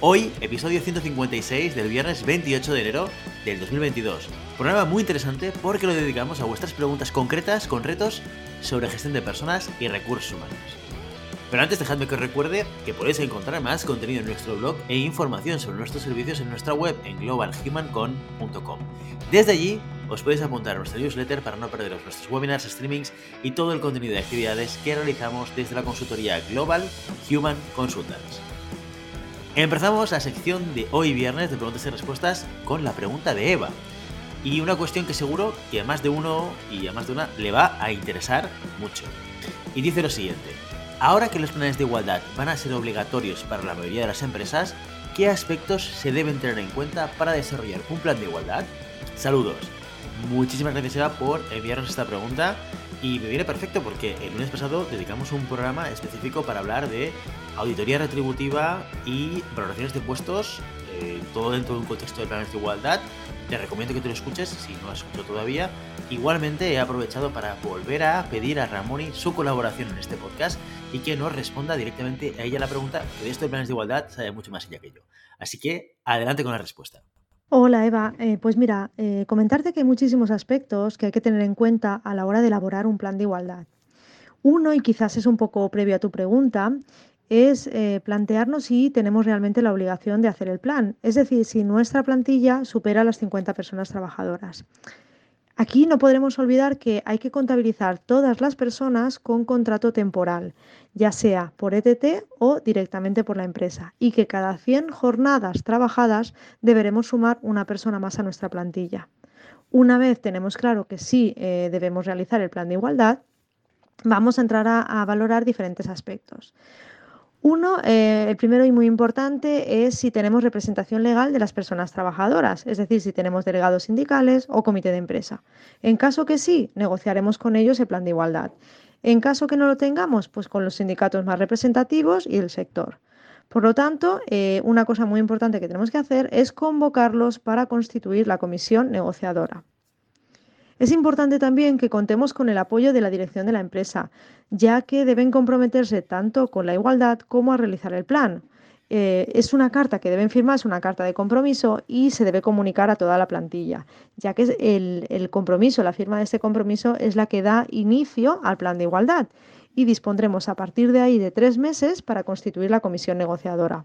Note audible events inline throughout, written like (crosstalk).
Hoy, episodio 156 del viernes 28 de enero del 2022. Programa muy interesante porque lo dedicamos a vuestras preguntas concretas con retos sobre gestión de personas y recursos humanos. Pero antes dejadme que os recuerde que podéis encontrar más contenido en nuestro blog e información sobre nuestros servicios en nuestra web en globalhumancon.com. Desde allí os podéis apuntar a nuestra newsletter para no perderos nuestros webinars, streamings y todo el contenido de actividades que realizamos desde la consultoría Global Human Consultants. Empezamos la sección de hoy viernes de preguntas y respuestas con la pregunta de Eva. Y una cuestión que seguro que a más de uno y a más de una le va a interesar mucho. Y dice lo siguiente. Ahora que los planes de igualdad van a ser obligatorios para la mayoría de las empresas, ¿qué aspectos se deben tener en cuenta para desarrollar un plan de igualdad? Saludos. Muchísimas gracias Eva por enviarnos esta pregunta y me viene perfecto porque el lunes pasado dedicamos un programa específico para hablar de auditoría retributiva y valoraciones de puestos, eh, todo dentro de un contexto de planes de igualdad. Te recomiendo que te lo escuches si no lo has escuchado todavía. Igualmente he aprovechado para volver a pedir a Ramoni su colaboración en este podcast y que nos responda directamente a ella la pregunta, que de esto de planes de igualdad sabe mucho más ella que yo. Así que adelante con la respuesta. Hola Eva, eh, pues mira, eh, comentarte que hay muchísimos aspectos que hay que tener en cuenta a la hora de elaborar un plan de igualdad. Uno, y quizás es un poco previo a tu pregunta, es eh, plantearnos si tenemos realmente la obligación de hacer el plan, es decir, si nuestra plantilla supera las 50 personas trabajadoras. Aquí no podremos olvidar que hay que contabilizar todas las personas con contrato temporal, ya sea por ETT o directamente por la empresa, y que cada 100 jornadas trabajadas deberemos sumar una persona más a nuestra plantilla. Una vez tenemos claro que sí eh, debemos realizar el plan de igualdad, vamos a entrar a valorar diferentes aspectos. Uno, eh, el primero y muy importante es si tenemos representación legal de las personas trabajadoras, es decir, si tenemos delegados sindicales o comité de empresa. En caso que sí, negociaremos con ellos el plan de igualdad. En caso que no lo tengamos, pues con los sindicatos más representativos y el sector. Por lo tanto, eh, una cosa muy importante que tenemos que hacer es convocarlos para constituir la comisión negociadora. Es importante también que contemos con el apoyo de la dirección de la empresa, ya que deben comprometerse tanto con la igualdad como a realizar el plan. Eh, es una carta que deben firmar, es una carta de compromiso y se debe comunicar a toda la plantilla, ya que el, el compromiso, la firma de este compromiso es la que da inicio al plan de igualdad y dispondremos a partir de ahí de tres meses para constituir la comisión negociadora.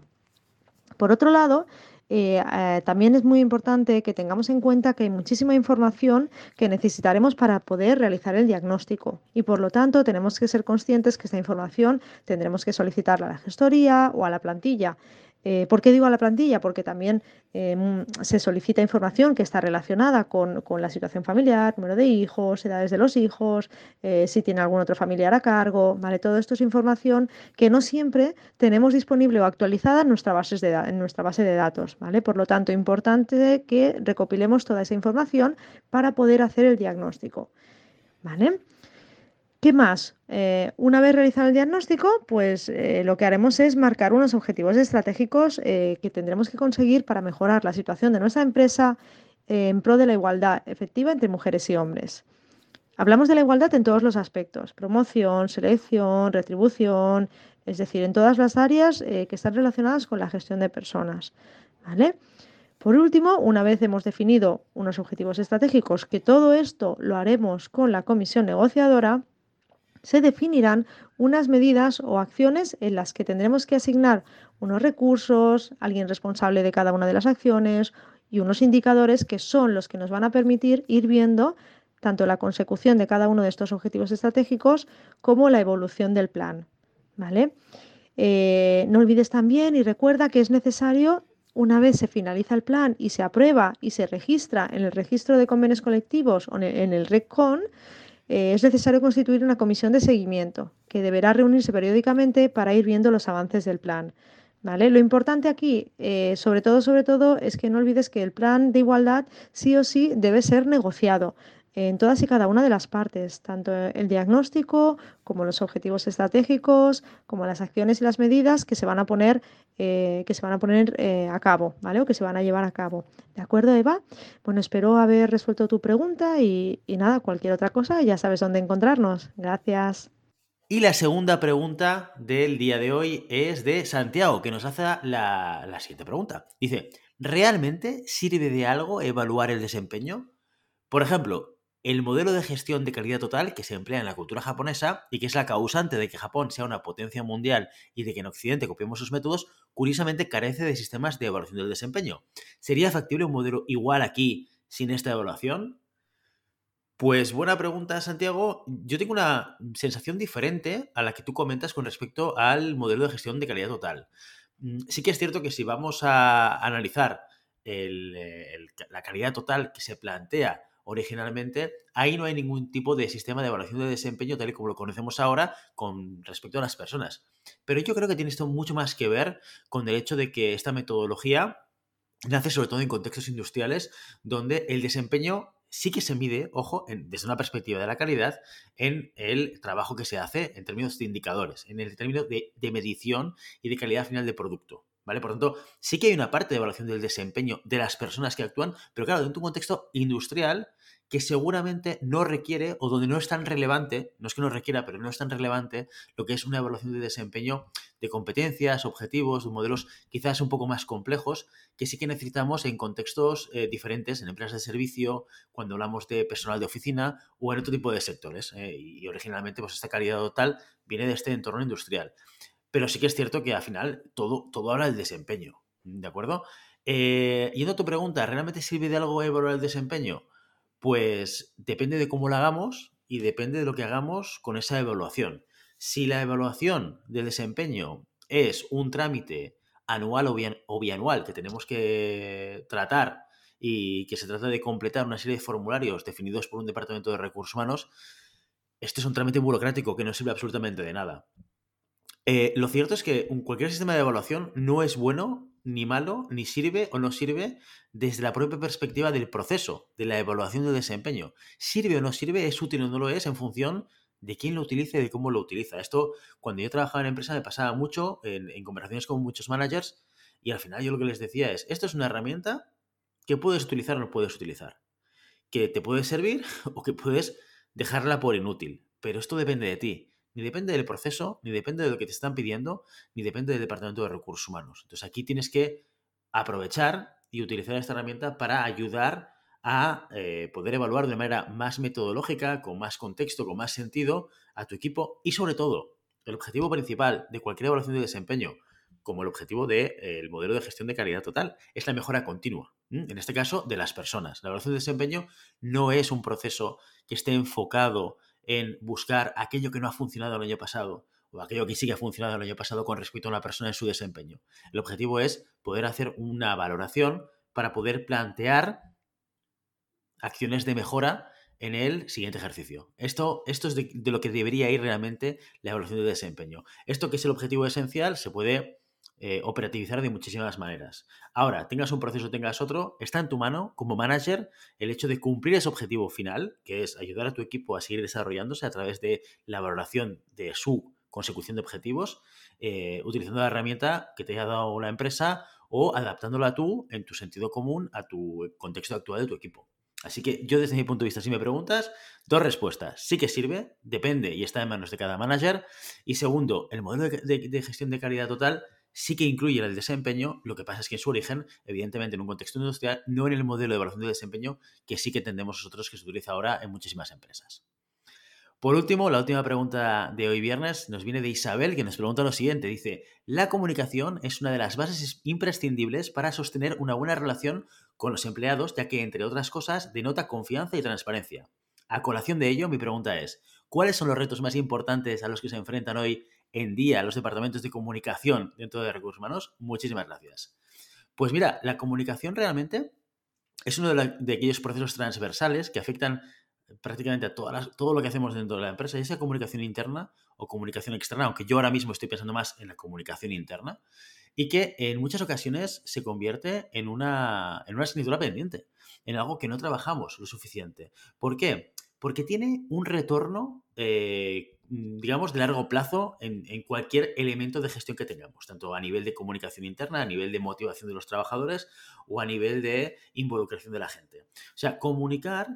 Por otro lado, eh, eh, también es muy importante que tengamos en cuenta que hay muchísima información que necesitaremos para poder realizar el diagnóstico y por lo tanto tenemos que ser conscientes que esta información tendremos que solicitarla a la gestoría o a la plantilla. Eh, ¿Por qué digo a la plantilla? Porque también em, se solicita información que está relacionada con, la situación familiar, número de hijos, edades de los hijos, eh, si tiene algún otro familiar a cargo, ¿vale? Todo esto es información que no siempre tenemos disponible o actualizada en nuestra, de, en nuestra base de datos, ¿vale? Por lo tanto, importante que recopilemos toda esa información para poder hacer el diagnóstico, ¿vale? ¿Qué más? Eh, una vez realizado el diagnóstico, pues eh, lo que haremos es marcar unos objetivos estratégicos eh, que tendremos que conseguir para mejorar la situación de nuestra empresa en pro de la igualdad efectiva entre mujeres y hombres. Hablamos de la igualdad en todos los aspectos, promoción, selección, retribución, es decir, en todas las áreas que están relacionadas con la gestión de personas. ¿vale? Por último, una vez hemos definido unos objetivos estratégicos, que todo esto lo haremos con la comisión negociadora, se definirán unas medidas o acciones en las que tendremos que asignar unos recursos, alguien responsable de cada una de las acciones y unos indicadores que son los que nos van a permitir ir viendo tanto la consecución de cada uno de estos objetivos estratégicos como la evolución del plan. ¿vale? Eh, no olvides también y recuerda que es necesario, una vez se finaliza el plan y se aprueba y se registra en el registro de convenios colectivos o en el RECON, eh, es necesario constituir una comisión de seguimiento que deberá reunirse periódicamente para ir viendo los avances del plan. ¿Vale? Lo importante aquí, eh, sobre todo, sobre todo, es que no olvides que el plan de igualdad sí o sí debe ser negociado en todas y cada una de las partes, tanto el diagnóstico como los objetivos estratégicos, como las acciones y las medidas que se van a poner, eh, que se van a, poner eh, a cabo, ¿vale? O que se van a llevar a cabo. ¿De acuerdo, Eva? Bueno, espero haber resuelto tu pregunta y, nada, cualquier otra cosa, ya sabes dónde encontrarnos. Gracias. Y la segunda pregunta del día de hoy es de Santiago, que nos hace la, la siguiente pregunta. Dice, ¿realmente sirve de algo evaluar el desempeño? Por ejemplo, el modelo de gestión de calidad total que se emplea en la cultura japonesa y que es la causante de que Japón sea una potencia mundial y de que en Occidente copiemos sus métodos, curiosamente carece de sistemas de evaluación del desempeño. ¿Sería factible un modelo igual aquí sin esta evaluación? Pues buena pregunta, Santiago. Yo tengo una sensación diferente a la que tú comentas con respecto al modelo de gestión de calidad total. Mm, sí que es cierto que si vamos a analizar la calidad total que se plantea originalmente, ahí no hay ningún tipo de sistema de evaluación de desempeño tal y como lo conocemos ahora con respecto a las personas. Pero yo creo que tiene esto mucho más que ver con el hecho de que esta metodología nace sobre todo en contextos industriales donde el desempeño sí que se mide, ojo, desde una perspectiva de la calidad, en el trabajo que se hace en términos de indicadores, en el término de, de medición y de calidad final de producto. ¿Vale? Por tanto, sí que hay una parte de evaluación del desempeño de las personas que actúan, pero claro, dentro de un contexto industrial que seguramente no requiere o donde no es tan relevante, no es que no requiera, pero no es tan relevante lo que es una evaluación de desempeño de competencias, objetivos, de modelos quizás un poco más complejos, que sí que necesitamos en contextos eh, diferentes, en empresas de servicio, cuando hablamos de personal de oficina o en otro tipo de sectores. Eh, y originalmente pues esta calidad total viene de este entorno industrial. Pero sí que es cierto que al final todo, todo habla del desempeño, ¿de acuerdo? Eh, yendo a tu pregunta, ¿realmente sirve de algo evaluar el desempeño? Pues depende de cómo lo hagamos y depende de lo que hagamos con esa evaluación. Si la evaluación del desempeño es un trámite anual o, bianual que tenemos que tratar y que se trata de completar una serie de formularios definidos por un departamento de recursos humanos, este es un trámite burocrático que no sirve absolutamente de nada. Eh, lo cierto es que cualquier sistema de evaluación no es bueno ni malo, ni sirve o no sirve desde la propia perspectiva del proceso, de la evaluación del desempeño. Sirve o no sirve, es útil o no lo es en función de quién lo utiliza y de cómo lo utiliza. Esto, cuando yo trabajaba en empresa, me pasaba mucho en, conversaciones con muchos managers y al final yo lo que les decía es, esto es una herramienta que puedes utilizar o no puedes utilizar, que te puede servir (laughs) o que puedes dejarla por inútil, pero esto depende de ti ni depende del proceso, ni depende de lo que te están pidiendo, ni depende del Departamento de Recursos Humanos. Entonces aquí tienes que aprovechar y utilizar esta herramienta para ayudar a eh, poder evaluar de manera más metodológica, con más contexto, con más sentido a tu equipo y sobre todo el objetivo principal de cualquier evaluación de desempeño, como el objetivo del eh, modelo de gestión de calidad total, es la mejora continua. En este caso, de las personas. La evaluación de desempeño no es un proceso que esté enfocado en buscar aquello que no ha funcionado el año pasado o aquello que sí que ha funcionado el año pasado con respecto a una persona en su desempeño. El objetivo es poder hacer una valoración para poder plantear acciones de mejora en el siguiente ejercicio. Esto, esto es de, de, lo que debería ir realmente la evaluación de desempeño. Esto que es el objetivo esencial se puede eh, operativizar de muchísimas maneras. Ahora, tengas un proceso, tengas otro, está en tu mano como manager el hecho de cumplir ese objetivo final, que es ayudar a tu equipo a seguir desarrollándose a través de la valoración de su consecución de objetivos, eh, utilizando la herramienta que te haya dado la empresa o adaptándola tú en tu sentido común a tu contexto actual de tu equipo. Así que yo desde mi punto de vista, si me preguntas, dos respuestas. Sí que sirve, depende y está en manos de cada manager. Y segundo, el modelo de gestión de calidad total sí que incluye el desempeño, lo que pasa es que en su origen, evidentemente en un contexto industrial, no en el modelo de evaluación de desempeño que sí que entendemos nosotros que se utiliza ahora en muchísimas empresas. Por último, la última pregunta de hoy viernes nos viene de Isabel, que nos pregunta lo siguiente. Dice, la comunicación es una de las bases imprescindibles para sostener una buena relación con los empleados, ya que, entre otras cosas, denota confianza y transparencia. A colación de ello, mi pregunta es, ¿cuáles son los retos más importantes a los que se enfrentan hoy en día los departamentos de comunicación dentro de recursos humanos? Muchísimas gracias. Pues mira, la comunicación realmente es uno de, aquellos procesos transversales que afectan prácticamente a todas todo lo que hacemos dentro de la empresa, ya sea comunicación interna o comunicación externa, aunque yo ahora mismo estoy pensando más en la comunicación interna, y que en muchas ocasiones se convierte en una, en una asignatura pendiente, en algo que no trabajamos lo suficiente. ¿Por qué? Porque tiene un retorno, eh, digamos, de largo plazo en, en, cualquier elemento de gestión que tengamos, tanto a nivel de comunicación interna, a nivel de motivación de los trabajadores o a nivel de involucración de la gente. O sea, comunicar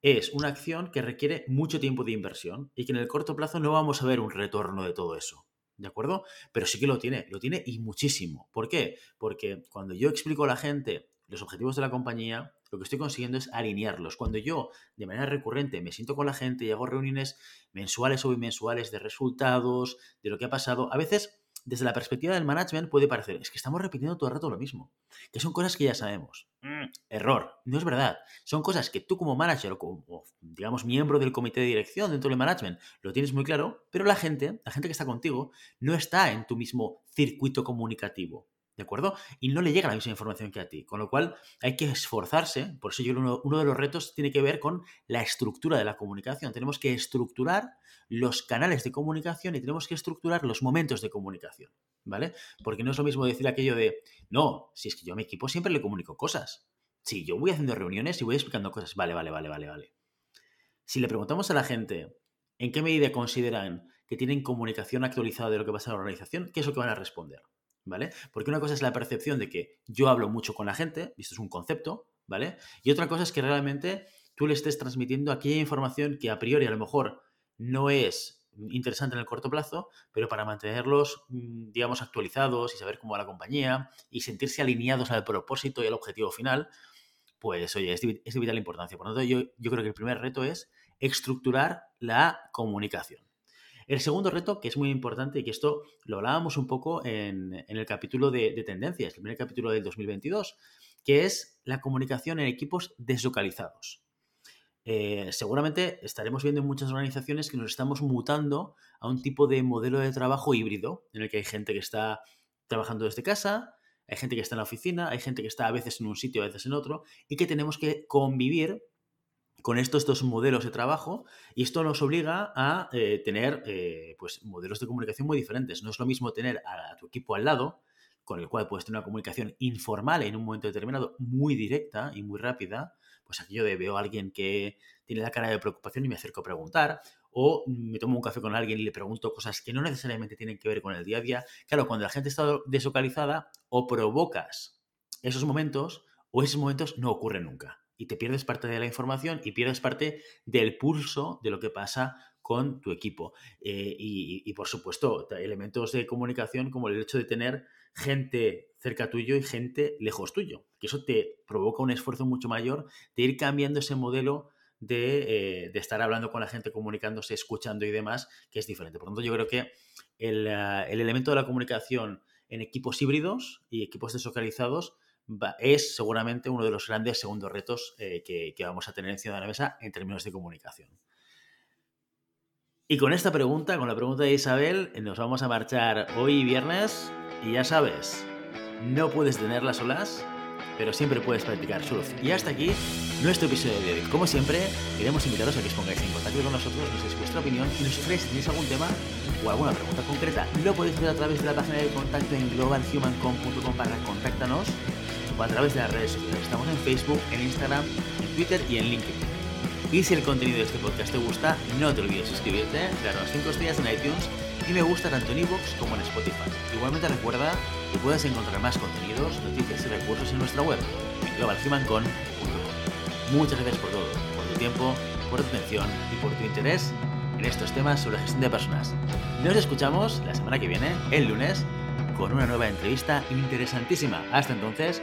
es una acción que requiere mucho tiempo de inversión y que en el corto plazo no vamos a ver un retorno de todo eso. ¿De acuerdo? Pero sí que lo tiene, lo tiene y muchísimo. ¿Por qué? Porque cuando yo explico a la gente los objetivos de la compañía, lo que estoy consiguiendo es alinearlos. Cuando yo, de manera recurrente, me siento con la gente y hago reuniones mensuales o bimensuales de resultados, de lo que ha pasado, a veces desde la perspectiva del management puede parecer, es que estamos repitiendo todo el rato lo mismo, que son cosas que ya sabemos. Mm, error, no es verdad. Son cosas que tú como manager o como, digamos, miembro del comité de dirección dentro del management lo tienes muy claro, pero la gente, la gente que está contigo, no está en tu mismo circuito comunicativo. ¿De acuerdo? Y no le llega la misma información que a ti. Con lo cual hay que esforzarse. Por eso yo uno, uno, de los retos tiene que ver con la estructura de la comunicación. Tenemos que estructurar los canales de comunicación y tenemos que estructurar los momentos de comunicación. ¿Vale? Porque no es lo mismo decir aquello de, no, si es que yo a mi equipo siempre le comunico cosas. Si yo voy haciendo reuniones y voy explicando cosas, vale, vale, vale, vale, vale. Si le preguntamos a la gente en qué medida consideran que tienen comunicación actualizada de lo que pasa en la organización, ¿qué es lo que van a responder? ¿Vale? Porque una cosa es la percepción de que yo hablo mucho con la gente, y esto es un concepto, ¿vale? Y otra cosa es que realmente tú le estés transmitiendo aquella información que a priori a lo mejor no es interesante en el corto plazo, pero para mantenerlos, mm, digamos, actualizados y saber cómo va la compañía y sentirse alineados al propósito y al objetivo final, pues oye, es de, vital importancia. Por lo tanto, yo, yo creo que el primer reto es estructurar la comunicación. El segundo reto, que es muy importante y que esto lo hablábamos un poco en, el capítulo de, tendencias, el primer capítulo del 2022, que es la comunicación en equipos deslocalizados. Eh, seguramente estaremos viendo en muchas organizaciones que nos estamos mutando a un tipo de modelo de trabajo híbrido, en el que hay gente que está trabajando desde casa, hay gente que está en la oficina, hay gente que está a veces en un sitio, a veces en otro, y que tenemos que convivir con estos dos modelos de trabajo y esto nos obliga a eh, tener eh, pues, modelos de comunicación muy diferentes. No es lo mismo tener a, tu equipo al lado, con el cual puedes tener una comunicación informal en un momento determinado, muy directa y muy rápida, pues aquí yo veo a alguien que tiene la cara de preocupación y me acerco a preguntar, o me tomo un café con alguien y le pregunto cosas que no necesariamente tienen que ver con el día a día. Claro, cuando la gente está deslocalizada, o provocas esos momentos, o esos momentos no ocurren nunca y te pierdes parte de la información y pierdes parte del pulso de lo que pasa con tu equipo. Eh, y, por supuesto, elementos de comunicación como el hecho de tener gente cerca tuyo y gente lejos tuyo, que eso te provoca un esfuerzo mucho mayor de ir cambiando ese modelo de, eh, estar hablando con la gente, comunicándose, escuchando y demás, que es diferente. Por lo tanto, yo creo que el, eh, el elemento de la comunicación en equipos híbridos y equipos deslocalizados es seguramente uno de los grandes segundos retos eh, que, vamos a tener encima de la mesa en términos de comunicación. Y con esta pregunta, con la pregunta de Isabel, nos vamos a marchar hoy viernes y ya sabes, no puedes tenerlas solas, pero siempre puedes practicar surf. Y hasta aquí nuestro episodio de hoy. Como siempre, queremos invitaros a que os pongáis en contacto con nosotros, nos deis vuestra opinión y nos sufréis si tenéis algún tema o alguna pregunta concreta. Lo podéis hacer a través de la página de contacto en globalhumancom.com para contáctanos o a través de las redes sociales. Estamos en Facebook, en Instagram, en Twitter y en LinkedIn. Y si el contenido de este podcast te gusta, no te olvides suscribirte, darnos 5 estrellas en iTunes y me gusta tanto en iVoox como en Spotify. Igualmente recuerda que puedes encontrar más contenidos, noticias y recursos en nuestra web, en globalhumancon.com. Muchas gracias por todo, por tu tiempo, por tu atención y por tu interés en estos temas sobre gestión de personas. Nos escuchamos la semana que viene, el lunes, con una nueva entrevista interesantísima. Hasta entonces,